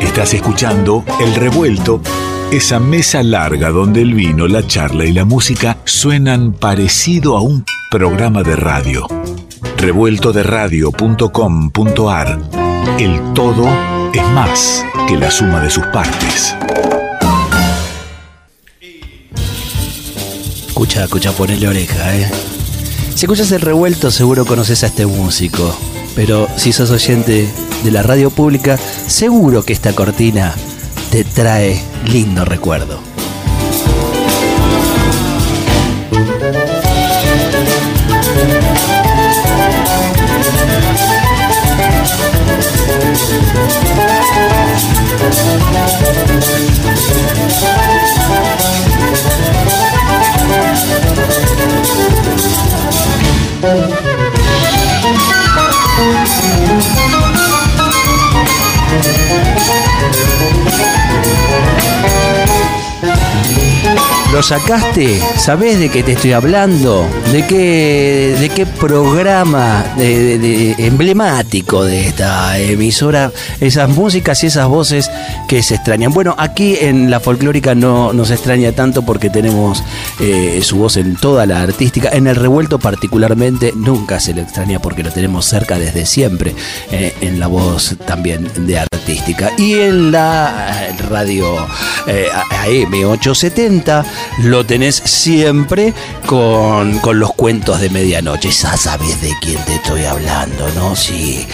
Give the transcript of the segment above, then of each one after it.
Estás escuchando El Revuelto, esa mesa larga donde el vino, la charla y la música suenan parecido a un programa de radio. Revueltoderadio.com.ar El todo es más que la suma de sus partes. Escucha, escucha, ponele oreja, eh. Si escuchas el revuelto, seguro conoces a este músico. Pero si sos oyente de la radio pública, seguro que esta cortina te trae lindo recuerdo. ¿Lo sacaste? ¿Sabés de qué te estoy hablando? ¿De qué, de qué programa emblemático de esta emisora? Esas músicas y esas voces que se extrañan. Bueno, aquí en la folclórica no nos extraña tanto porque tenemos eh, su voz en toda la artística. En el revuelto particularmente nunca se le extraña porque lo tenemos cerca desde siempre eh, en la voz también de artística. Y en la eh, radio eh, AM870 lo tenés siempre con, con los cuentos de medianoche. Ya sabes de quién te estoy hablando, ¿no? Sí,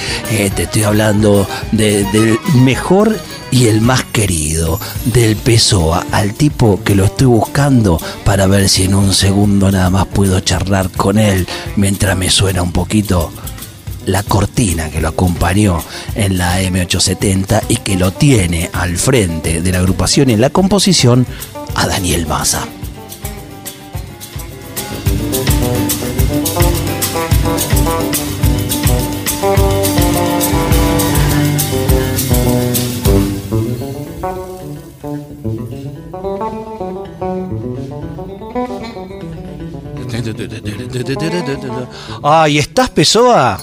te estoy hablando de- del mejor y el más querido del Pessoa, al tipo que lo estoy buscando para ver si en un segundo nada más puedo charlar con él mientras me suena un poquito la cortina que lo acompañó en la M870 y que lo tiene al frente de la agrupación y en la composición a Daniel Maza. Ay, ¿estás Pessoa?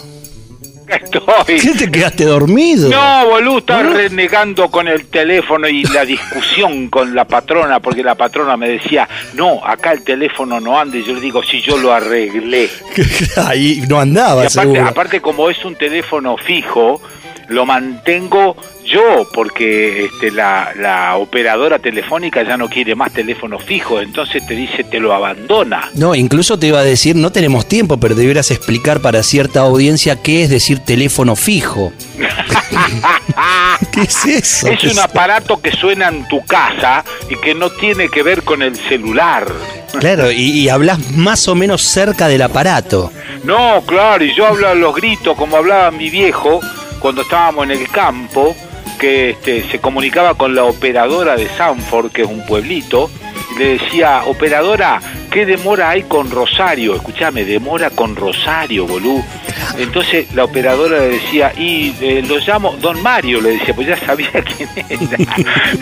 Estoy. ¿Qué te quedaste dormido? No, boludo, estaba ¿No? renegando con el teléfono y la discusión con la patrona, porque la patrona me decía, no, acá el teléfono no anda, y yo le digo, si yo lo arreglé. Ahí no Y andaba, aparte, seguro. aparte, como es un teléfono fijo, lo mantengo yo, porque este, la, la operadora telefónica ya no quiere más teléfono fijo, entonces te dice, te lo abandona. No, incluso te iba a decir, no tenemos tiempo, pero deberás explicar para cierta audiencia qué es decir teléfono fijo. ¿Qué es eso? Es un aparato que suena en tu casa y que no tiene que ver con el celular. Claro, y, y hablas más o menos cerca del aparato. No, claro, y yo hablo a los gritos como hablaba mi viejo cuando estábamos en el campo, que este, se comunicaba con la operadora de Sanford, que es un pueblito, y le decía, operadora, ¿qué demora hay con Rosario? Escúchame, demora con Rosario, bolú. Entonces la operadora le decía, y eh, lo llamo, don Mario, le decía, pues ya sabía quién era.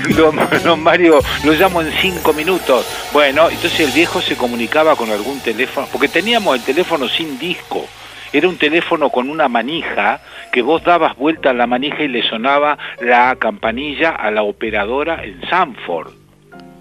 don, don Mario, lo llamo en cinco minutos. Bueno, entonces el viejo se comunicaba con algún teléfono, porque teníamos el teléfono sin disco. Era un teléfono con una manija que vos dabas vuelta a la manija y le sonaba la campanilla a la operadora en Sanford.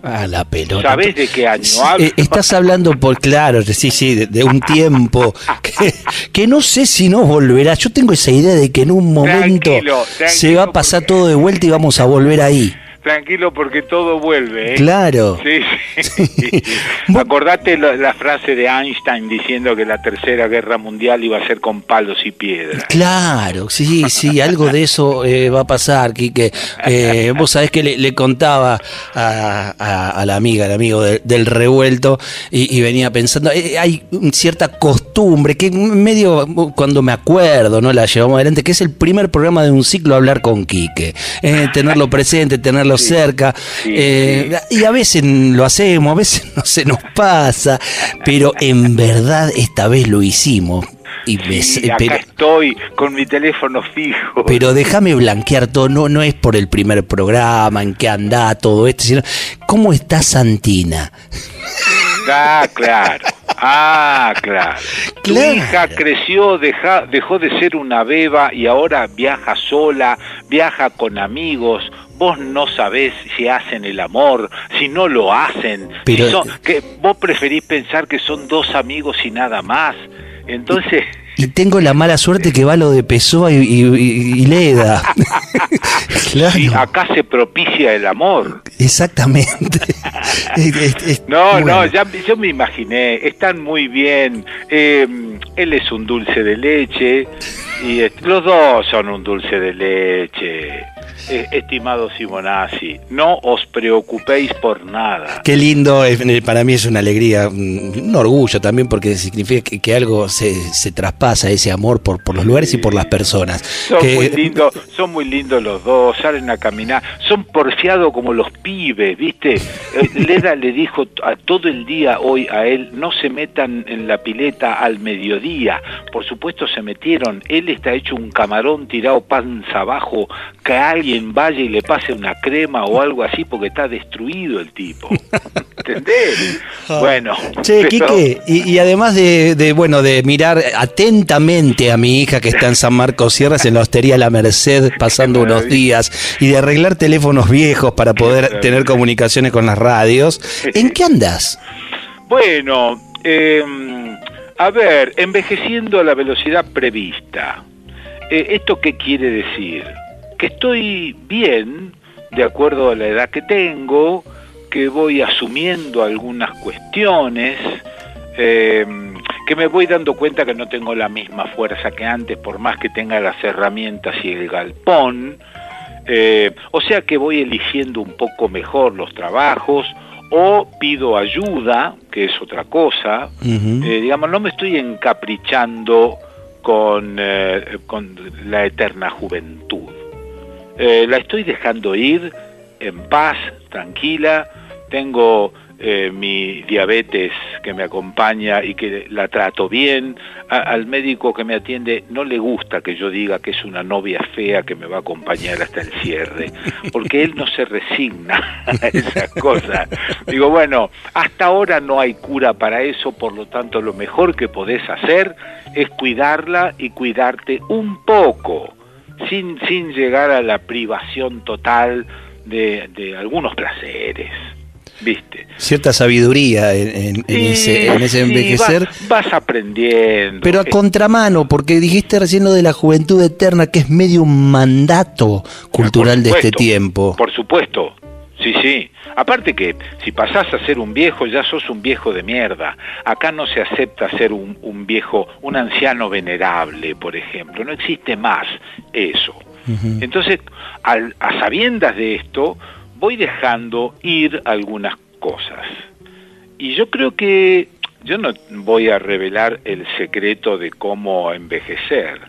Ah, la pelota. ¿Sabés de qué año hablo? eh, Estás hablando por, claro, sí, sí, de, de un tiempo que, que no sé si no volverá. Yo tengo esa idea de que en un momento Tranquilo, se va a pasar todo de vuelta y vamos a volver ahí. Tranquilo porque todo vuelve, ¿eh? Claro. Sí, sí. Acordate la, la frase de Einstein diciendo que la tercera guerra mundial iba a ser con palos y piedras. Claro, sí, sí, algo de eso eh, va a pasar, Quique. Eh, vos sabés que le, le contaba a, a- a la amiga, al amigo del, del revuelto, y, y venía pensando, eh, hay cierta costumbre que medio cuando me acuerdo, ¿no? La llevamos adelante, que es el primer programa de un ciclo hablar con Quique. Eh, tenerlo presente, tenerlo cerca. sí, eh, Y a veces lo hacemos, a veces no se nos pasa, pero en verdad esta vez lo hicimos. Y me- acá pero, estoy con mi teléfono fijo. pero déjame blanquear todo, no, no es por el primer programa, en qué anda todo esto, sino cómo está Santina. Ah, claro. Ah, claro. Tu Claro. hija creció, deja- dejó de ser una beba y ahora viaja sola, viaja con amigos, vos no sabés si hacen el amor, si no lo hacen, Pero- si son- que vos preferís pensar que son dos amigos y nada más. Entonces, Y tengo la mala suerte que va lo de Pessoa y, y- y- Leda. claro, sí, acá se propicia el amor. exactamente. Es- es- es- No, no, ya yo me imaginé, están muy bien. eh, él es un dulce de leche y los dos son un dulce de leche. Eh, estimado Simonazzi, no os preocupéis por nada. Qué lindo, es- para mí es una alegría, un un orgullo también porque significa que, que algo se, se traspasa, ese amor por, por los lugares y por las personas. Son Que- muy lindos, son muy lindos los dos, salen a caminar, son porfiados como los pibes, ¿viste? Eh, Leda le dijo a todo el día hoy a él, no se metan en la pileta al mediodía. Por supuesto se metieron, él está hecho un camarón tirado panza abajo, que alguien vaya y le pase una crema o algo así porque está destruido el tipo. ¿Entendés? Bueno. Che, pero- Quique, y, y además de, de, bueno, de mirar atentamente a mi hija que está en San Marcos Sierras, en la hostería La Merced, pasando unos días, y de arreglar teléfonos viejos para poder tener comunicaciones con las radios, ¿en qué andas? Bueno, eh, a ver, envejeciendo a la velocidad prevista. Eh, ¿Esto qué quiere decir? Que estoy bien, de acuerdo a la edad que tengo, que voy asumiendo algunas cuestiones, eh, que me voy dando cuenta que no tengo la misma fuerza que antes, por más que tenga las herramientas y el galpón. Eh, o sea que voy eligiendo un poco mejor los trabajos o pido ayuda, que es otra cosa. Eh, digamos, no me estoy encaprichando con, eh, con la eterna juventud. Eh, la estoy dejando ir en paz, tranquila. Tengo eh, mi diabetes que me acompaña y que la trato bien. Al médico que me atiende no le gusta que yo diga que es una novia fea que me va a acompañar hasta el cierre, porque él no se resigna a esas cosas. Digo, bueno, hasta ahora no hay cura para eso, por lo tanto lo mejor que podés hacer es cuidarla y cuidarte un poco sin, sin llegar a la privación total de, de algunos placeres. ¿Viste? Cierta sabiduría en, en- en ese, en ese Sí, envejecer. vas, vas aprendiendo. Pero a Eh, contramano, porque dijiste recién lo de la juventud eterna, que es medio un mandato cultural por de este tiempo. Por supuesto. Sí, sí. Aparte que si pasás a ser un viejo, ya sos un viejo de mierda. Acá no se acepta ser un, un viejo, un anciano venerable, por ejemplo. No existe más eso. Entonces, al- a sabiendas de esto, voy dejando ir algunas cosas. Y yo creo que yo no voy a revelar el secreto de cómo envejecer,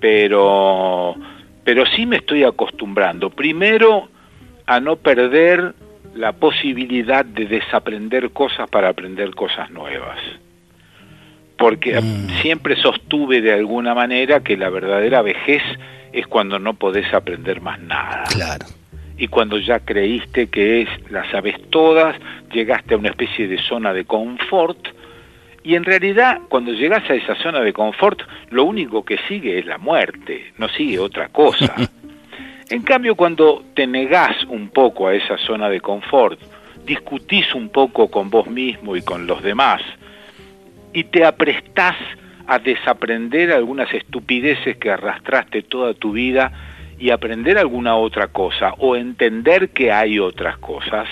pero, pero sí me estoy acostumbrando. Primero, a no perder la posibilidad de desaprender cosas para aprender cosas nuevas. Porque siempre sostuve de alguna manera que la verdadera vejez es cuando no podés aprender más nada Claro. y cuando ya creíste que es las sabes todas, llegaste a una especie de zona de confort y en realidad cuando llegas a esa zona de confort lo único que sigue es la muerte, no sigue otra cosa. en cambio cuando te negás un poco a esa zona de confort, discutís un poco con vos mismo y con los demás y te aprestás a desaprender algunas estupideces que arrastraste toda tu vida y aprender alguna otra cosa o entender que hay otras cosas,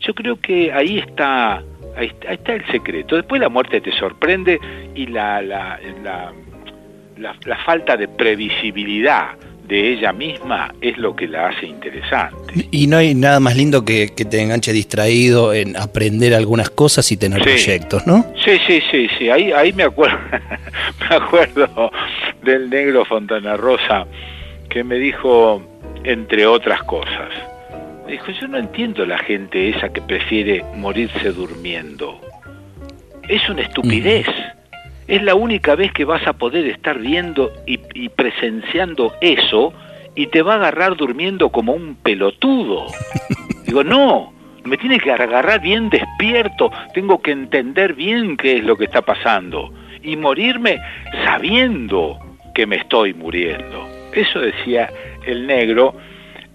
yo creo que ahí está, ahí está, el secreto. Después la muerte te sorprende y la, la, la, la falta de previsibilidad de ella misma es lo que la hace interesante. Y no hay nada más lindo que, que te enganche distraído en aprender algunas cosas y tener Sí. proyectos, ¿no? Sí, sí, sí, sí, ahí, ahí me acuerdo, me acuerdo del negro Fontana Rosa que me dijo, entre otras cosas, me dijo, yo no entiendo la gente esa que prefiere morirse durmiendo. Es una estupidez. Es la única vez que vas a poder estar viendo y, y presenciando eso y te va a agarrar durmiendo como un pelotudo. Digo, no, me tiene que agarrar bien despierto, tengo que entender bien qué es lo que está pasando y morirme sabiendo que me estoy muriendo. Eso decía el negro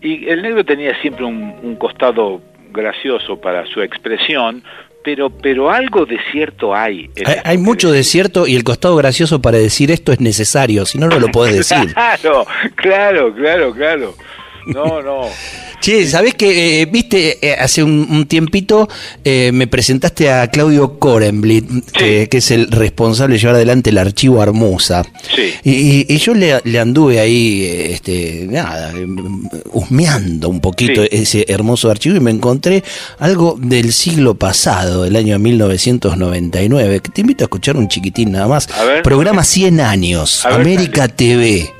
Y el negro tenía siempre un, un costado gracioso para su expresión, pero, pero algo de cierto hay. Hay, mucho de cierto y el costado gracioso para decir esto es necesario, si no, no lo podés decir. Claro, claro, claro, claro. No, no. Che, ¿sabés que eh, viste, eh, hace un, un tiempito eh, me presentaste a Claudio Korenblit, que, que es el responsable de llevar adelante el archivo Armusa? Sí. Y, y- yo le, le anduve ahí, eh, este, nada, eh, husmeando un poquito Sí. ese hermoso archivo y me encontré algo del siglo pasado, del año 1999, que te invito a escuchar un chiquitín nada más. A ver. Programa 100 años, A ver, América TV.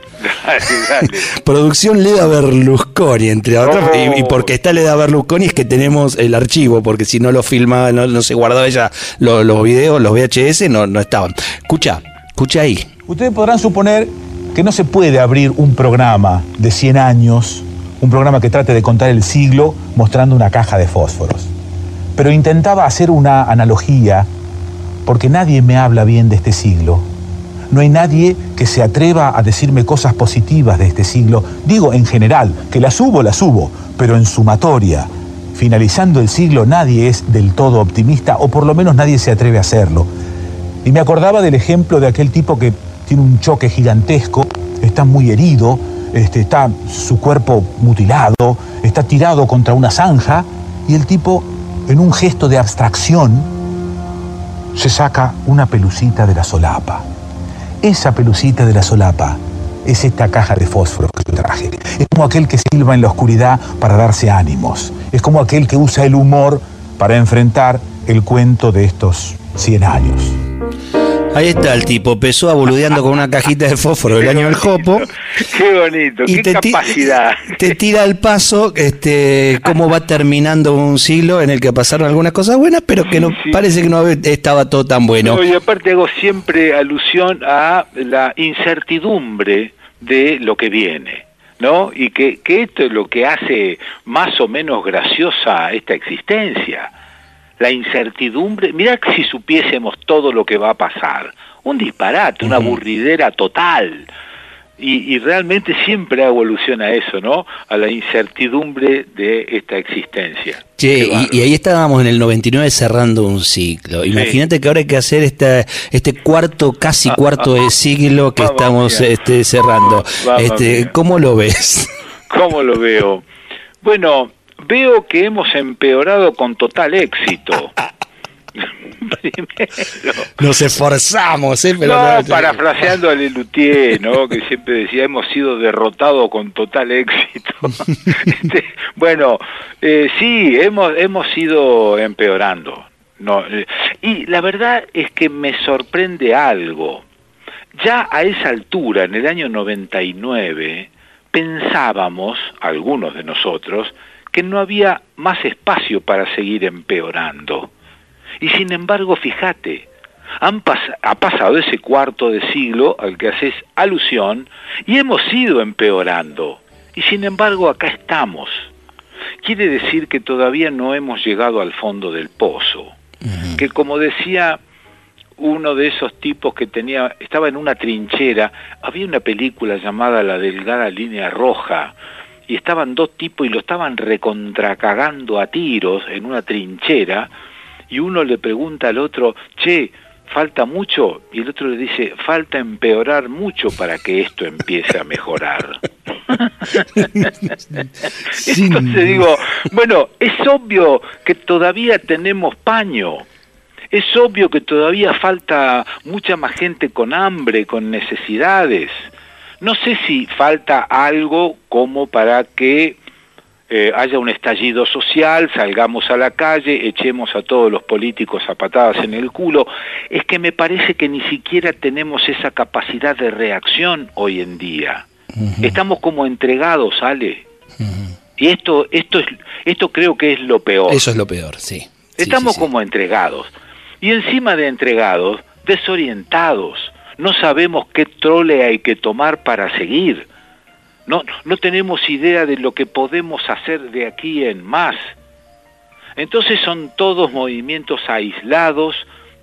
Dale, dale. Producción Leda Berlusconi, entre otras. Oh. Y, y porque está Leda Berlusconi es que tenemos el archivo, porque si no lo filmaba, no, no se guardaba ella lo- los videos, los VHS, no, no estaban. Escucha, escucha ahí. Ustedes podrán suponer que no se puede abrir un programa de 100 años, un programa que trate de contar el siglo mostrando una caja de fósforos. Pero intentaba hacer una analogía porque nadie me habla bien de este siglo. No hay nadie que se atreva a decirme cosas positivas de este siglo. Digo en general, que las subo, las subo, pero en sumatoria. Finalizando el siglo nadie es del todo optimista, o por lo menos nadie se atreve a hacerlo. Y me acordaba del ejemplo de aquel tipo que tiene un choque gigantesco, está muy herido, este, está su cuerpo mutilado, está tirado contra una zanja, y el tipo, en un gesto de abstracción, se saca una pelucita de la solapa. Esa pelucita de la solapa es esta caja de fósforos que traje. Es como aquel que silba en la oscuridad para darse ánimos. Es como aquel que usa el humor para enfrentar el cuento de estos 100 años. Ahí está el tipo, empezó a boludeando con una cajita de fósforo del año del Jopo. Qué bonito, qué te, capacidad. te tira al paso este, cómo va terminando un siglo en el que pasaron algunas cosas buenas, pero que no Sí, sí. parece que no estaba todo tan bueno. No, y aparte hago siempre alusión a la incertidumbre de lo que viene, ¿no? Y que, que esto es lo que hace más o menos graciosa esta existencia. La incertidumbre, mirá que si supiésemos todo lo que va a pasar, un disparate, una aburridera total. Y, y realmente siempre hago alusión a eso, ¿no? A la incertidumbre de esta existencia. Che, y, ahí estábamos en el 99 cerrando un ciclo. Imagínate que ahora hay que hacer esta, este cuarto, casi cuarto de siglo que Mamma estamos mía. este, cerrando. Mamma Este, mía. ¿Cómo lo ves? ¿Cómo lo veo? Bueno, veo que hemos empeorado con total éxito. Primero. Nos esforzamos, ¿eh? Pero no, no- parafraseando a Lelutier, ¿no? Que siempre decía, hemos sido derrotados con total éxito. Este, bueno, eh, sí, hemos, hemos ido empeorando. No, eh, y la verdad es que me sorprende algo. Ya a esa altura, en el año 99, pensábamos, algunos de nosotros, que no había más espacio para seguir empeorando. Y sin embargo, fíjate, han pas- ha pasado ese cuarto de siglo al que haces alusión y hemos ido empeorando. Y sin embargo, acá estamos. Quiere decir que todavía no hemos llegado al fondo del pozo. Que como decía uno de esos tipos que tenía, estaba en una trinchera, había una película llamada La Delgada Línea Roja, y estaban dos tipos y lo estaban recontracagando a tiros en una trinchera, y uno le pregunta al otro, che, ¿falta mucho? Y el otro le dice, falta empeorar mucho para que esto empiece a mejorar. Entonces digo, bueno, es obvio que todavía tenemos paño. Es obvio que todavía falta mucha más gente con hambre, con necesidades. No sé si falta algo como para que eh, haya un estallido social, salgamos a la calle, echemos a todos los políticos a patadas en el culo. Es que me parece que ni siquiera tenemos esa capacidad de reacción hoy en día. Estamos como entregados, Ale. Y esto, esto, es, esto creo que es lo peor. Eso es lo peor, sí. Sí, Estamos sí, sí. como entregados. Y encima de entregados, desorientados. No sabemos qué trole hay que tomar para seguir. No, no tenemos idea de lo que podemos hacer de aquí en más. Entonces son todos movimientos aislados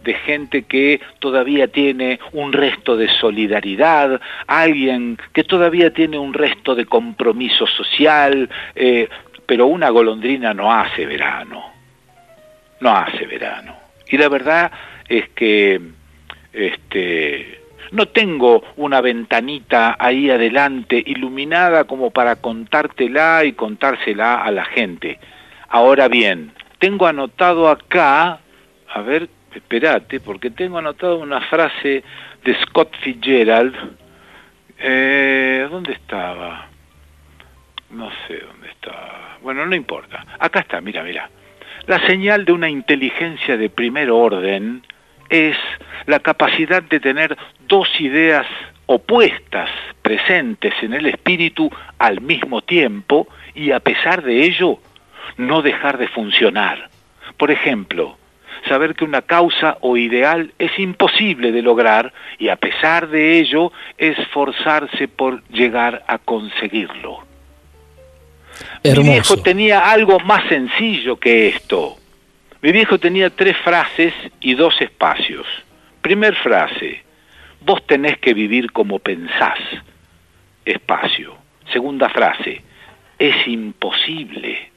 de gente que todavía tiene un resto de solidaridad, alguien que todavía tiene un resto de compromiso social, eh, pero una golondrina no hace verano, no hace verano. Y la verdad es que este, no tengo una ventanita ahí adelante iluminada como para contártela y contársela a la gente. Ahora bien, tengo anotado acá, a ver, espérate, porque tengo anotado una frase de Scott Fitzgerald. Eh, ¿Dónde estaba? No sé dónde estaba. Bueno, no importa. Acá está, mira, mira. La señal de una inteligencia de primer orden es la capacidad de tener dos ideas opuestas presentes en el espíritu al mismo tiempo y a pesar de ello no dejar de funcionar. Por ejemplo, saber que una causa o ideal es imposible de lograr y a pesar de ello esforzarse por llegar a conseguirlo. Mi viejo tenía algo más sencillo que esto. Mi viejo tenía tres frases y dos espacios. Primer frase, vos tenés que vivir como pensás. Espacio. Segunda frase, es imposible.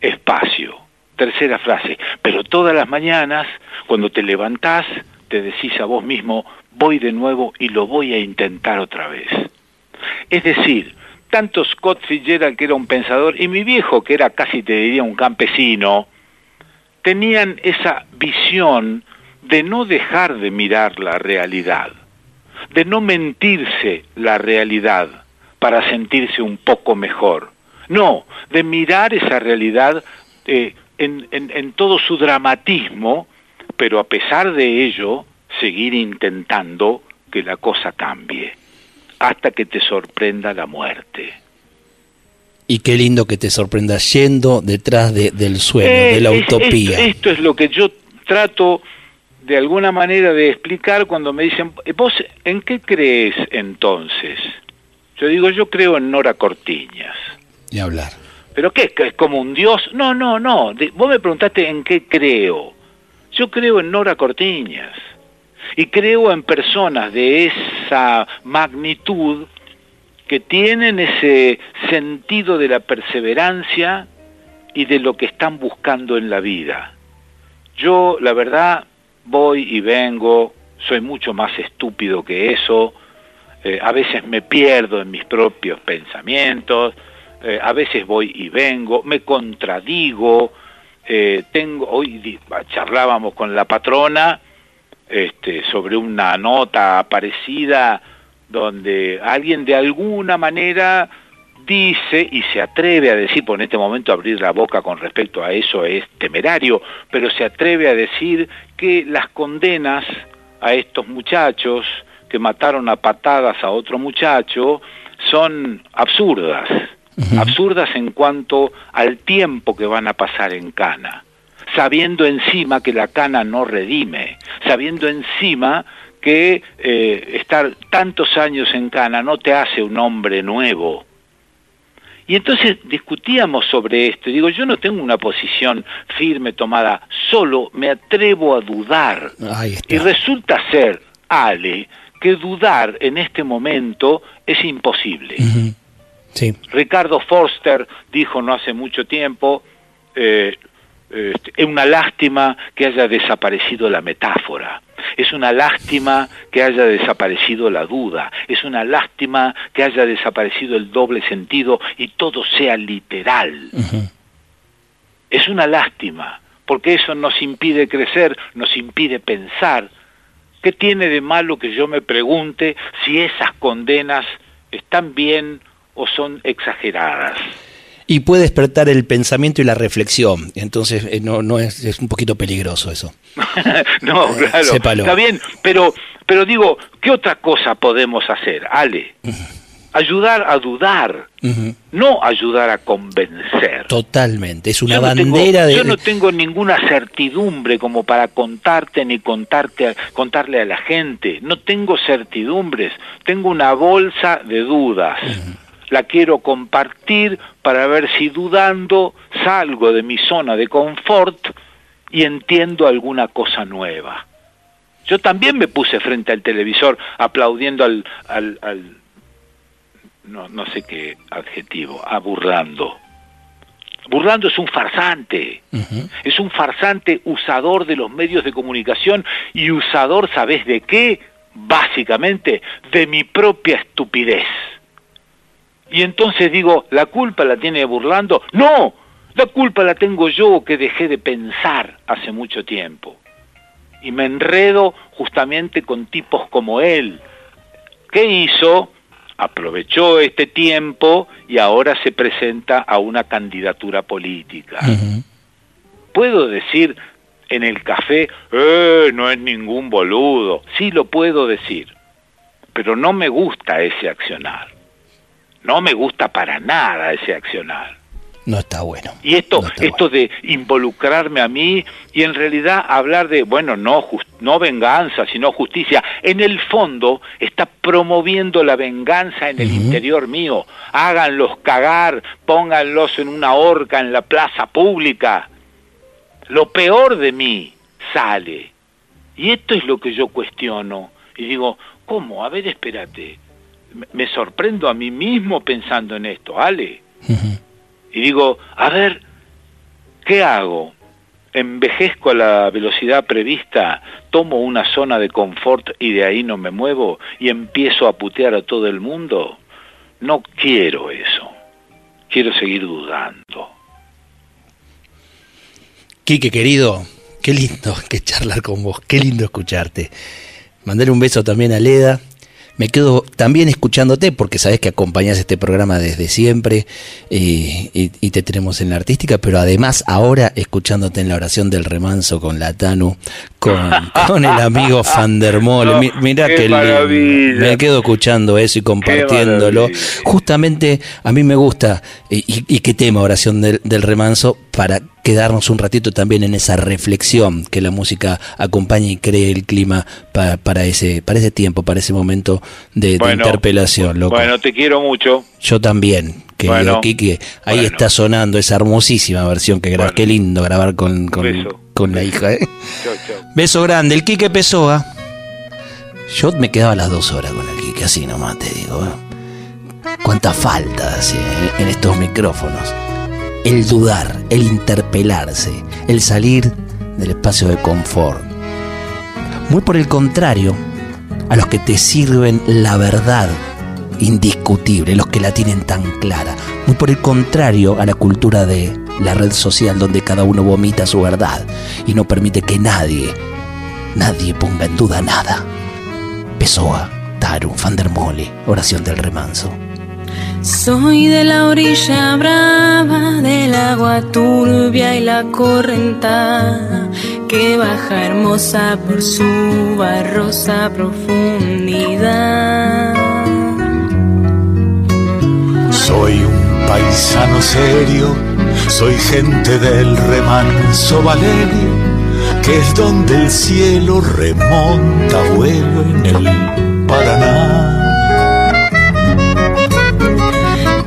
Espacio. Tercera frase, pero todas las mañanas, cuando te levantás, te decís a vos mismo, voy de nuevo y lo voy a intentar otra vez. Es decir, tanto Scott Fitzgerald, que era un pensador, y mi viejo, que era casi te diría un campesino, tenían esa visión de no dejar de mirar la realidad, de no mentirse la realidad para sentirse un poco mejor. No, de mirar esa realidad eh, en, en todo su dramatismo, pero a pesar de ello, seguir intentando que la cosa cambie, hasta que te sorprenda la muerte. Y qué lindo que te sorprenda yendo detrás del sueño, de la utopía. Esto, es lo que yo trato de alguna manera de explicar cuando me dicen, ¿vos en qué crees entonces? Yo digo, yo creo en Nora Cortiñas. Y hablar. ¿Pero qué? ¿Es como un dios? No, no, no. vos me preguntaste en qué creo. Yo creo en Nora Cortiñas. Y creo en personas de esa magnitud que tienen ese sentido de la perseverancia y de lo que están buscando en la vida. Yo, la verdad, voy y vengo, soy mucho más estúpido que eso, eh, a veces me pierdo en mis propios pensamientos, eh, a veces voy y vengo, me contradigo, eh, tengo, hoy charlábamos con la patrona este, sobre una nota parecida donde alguien de alguna manera dice y se atreve a decir, por en este momento abrir la boca con respecto a eso es temerario, pero se atreve a decir que las condenas a estos muchachos que mataron a patadas a otro muchacho son absurdas, absurdas en cuanto al tiempo que van a pasar en cana, sabiendo encima que la cana no redime, sabiendo encima que eh, estar tantos años en Cana no te hace un hombre nuevo. Y entonces discutíamos sobre esto. Y digo, yo no tengo una posición firme tomada, solo me atrevo a dudar. Y resulta ser, Ale, que dudar en este momento es imposible. sí. Ricardo Forster dijo no hace mucho tiempo, eh, es una lástima que haya desaparecido la metáfora. Es una lástima que haya desaparecido la duda, es una lástima que haya desaparecido el doble sentido y todo sea literal. Es una lástima, porque eso nos impide crecer, nos impide pensar. ¿Qué tiene de malo que yo me pregunte si esas condenas están bien o son exageradas? Y puede despertar el pensamiento y la reflexión. Entonces eh, no, no es, es un poquito peligroso eso. no, eh, claro. Está bien, pero, pero digo, ¿qué otra cosa podemos hacer, Ale? Ayudar a dudar, no ayudar a convencer. Totalmente, es una bandera de... Yo no tengo ninguna certidumbre como para contarte ni contarte, contarle a la gente. No tengo certidumbres, tengo una bolsa de dudas la quiero compartir para ver si dudando salgo de mi zona de confort y entiendo alguna cosa nueva. Yo también me puse frente al televisor aplaudiendo al, al, al no, no sé qué adjetivo, a burlando. Burlando es un farsante, es un farsante usador de los medios de comunicación y usador, ¿sabes de qué? Básicamente de mi propia estupidez. Y entonces digo, ¿la culpa la tiene Burlando? No, la culpa la tengo yo que dejé de pensar hace mucho tiempo. Y me enredo justamente con tipos como él. ¿Qué hizo? aprovechó este tiempo y ahora se presenta a una candidatura política. Puedo decir en el café, eh, no es ningún boludo. Sí lo puedo decir, pero no me gusta ese accionar. No me gusta para nada ese accionar. No está bueno. Y esto, esto de involucrarme a mí y en realidad hablar de, bueno, no, no venganza, sino justicia, en el fondo está promoviendo la venganza en el interior mío. Háganlos cagar, pónganlos en una horca en la plaza pública. Lo peor de mí sale. Y esto es lo que yo cuestiono. Y digo, ¿cómo? A ver, espérate. Me sorprendo a mí mismo pensando en esto, Ale y digo, a ver, ¿qué hago? ¿Envejezco a la velocidad prevista? ¿Tomo una zona de confort y de ahí no me muevo y empiezo a putear a todo el mundo? No quiero eso. Quiero seguir dudando. Quique, querido, qué lindo que charlar con vos, qué lindo escucharte. Mandar un beso también a Leda, me quedo también escuchándote porque sabes que acompañas este programa desde siempre eh, y, te tenemos en la artística, pero además ahora escuchándote en la oración del remanso con la Tanu, con, el amigo Fandermole. Mira que me quedo escuchando eso y compartiéndolo. Justamente a mí me gusta, y, qué tema oración del, remanso, para quedarnos un ratito también en esa reflexión que la música acompaña y cree el clima para, ese, para ese tiempo, para ese momento de, interpelación. Bueno, te quiero mucho. Yo también. Que Kiki, ahí está sonando esa hermosísima versión que grabas. Qué lindo grabar con, con, la hija. ¿eh? Beso grande, el Quique Pessoa. Yo me quedaba las dos horas con el Quique, así nomás te digo. ¿eh? Cuánta falta en estos micrófonos. El dudar, el interpelarse, el salir del espacio de confort. Muy por el contrario, a los que te sirven la verdad indiscutible, los que la tienen tan clara. Muy por el contrario a la cultura de la red social donde cada uno vomita su verdad y no permite que nadie, nadie ponga en duda nada. Pessoa, Taru, Fandermole, oración del remanso. Soy de la orilla brava del agua turbia y la correntada que baja hermosa por su barrosa profundidad. Soy un paisano serio, soy gente del remanso Valerio, que es donde el cielo remonta vuelo en el Paraná.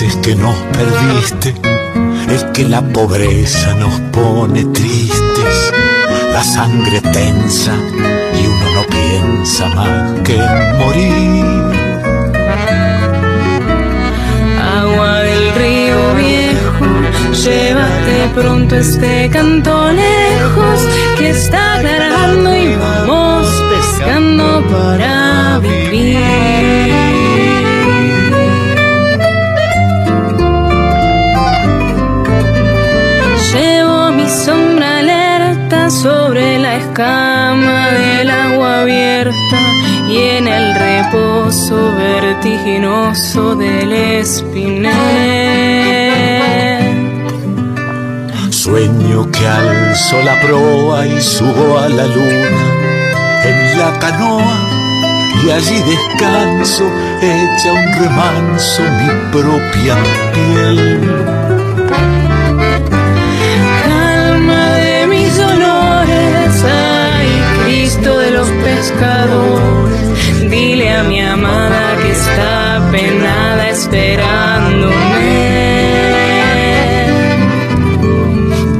Es que nos perdiste, es que la pobreza nos pone tristes, la sangre tensa y uno no piensa más que morir. Agua del río viejo, llévate pronto este canto lejos que está aclarando y vamos pescando para vivir. Escama del agua abierta y en el reposo vertiginoso del espinel. Sueño que alzo la proa y subo a la luna en la canoa y allí descanso, echa un remanso mi propia piel. Dile a mi amada que está penada esperándome.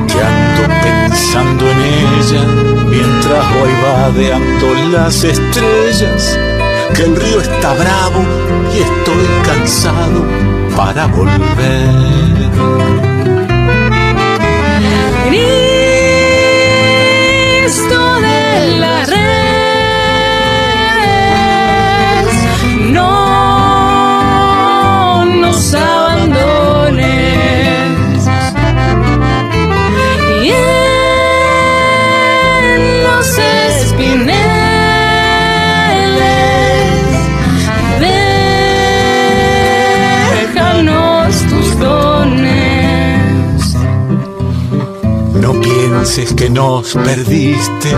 que ando pensando en ella mientras voy vadeando las estrellas, que el río está bravo y estoy cansado para volver. Cristo de la pienses que nos perdiste,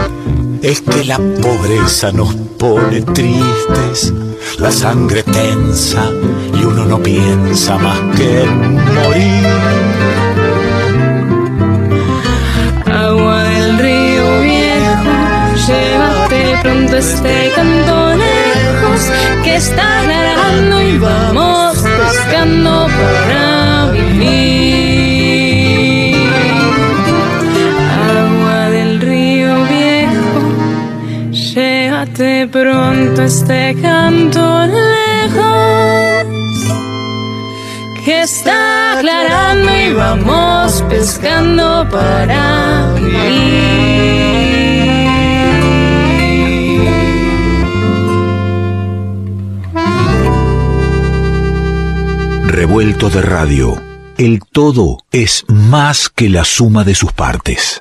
es que la pobreza nos pone tristes, la sangre tensa y uno no piensa más que en morir. Agua del río viejo, llévate pronto este canto lejos que está aclarando y vamos pescando para vivir. Llévate pronto este canto lejos que está aclarando y vamos pescando para vivir. Revuelto de radio. El todo es más que la suma de sus partes.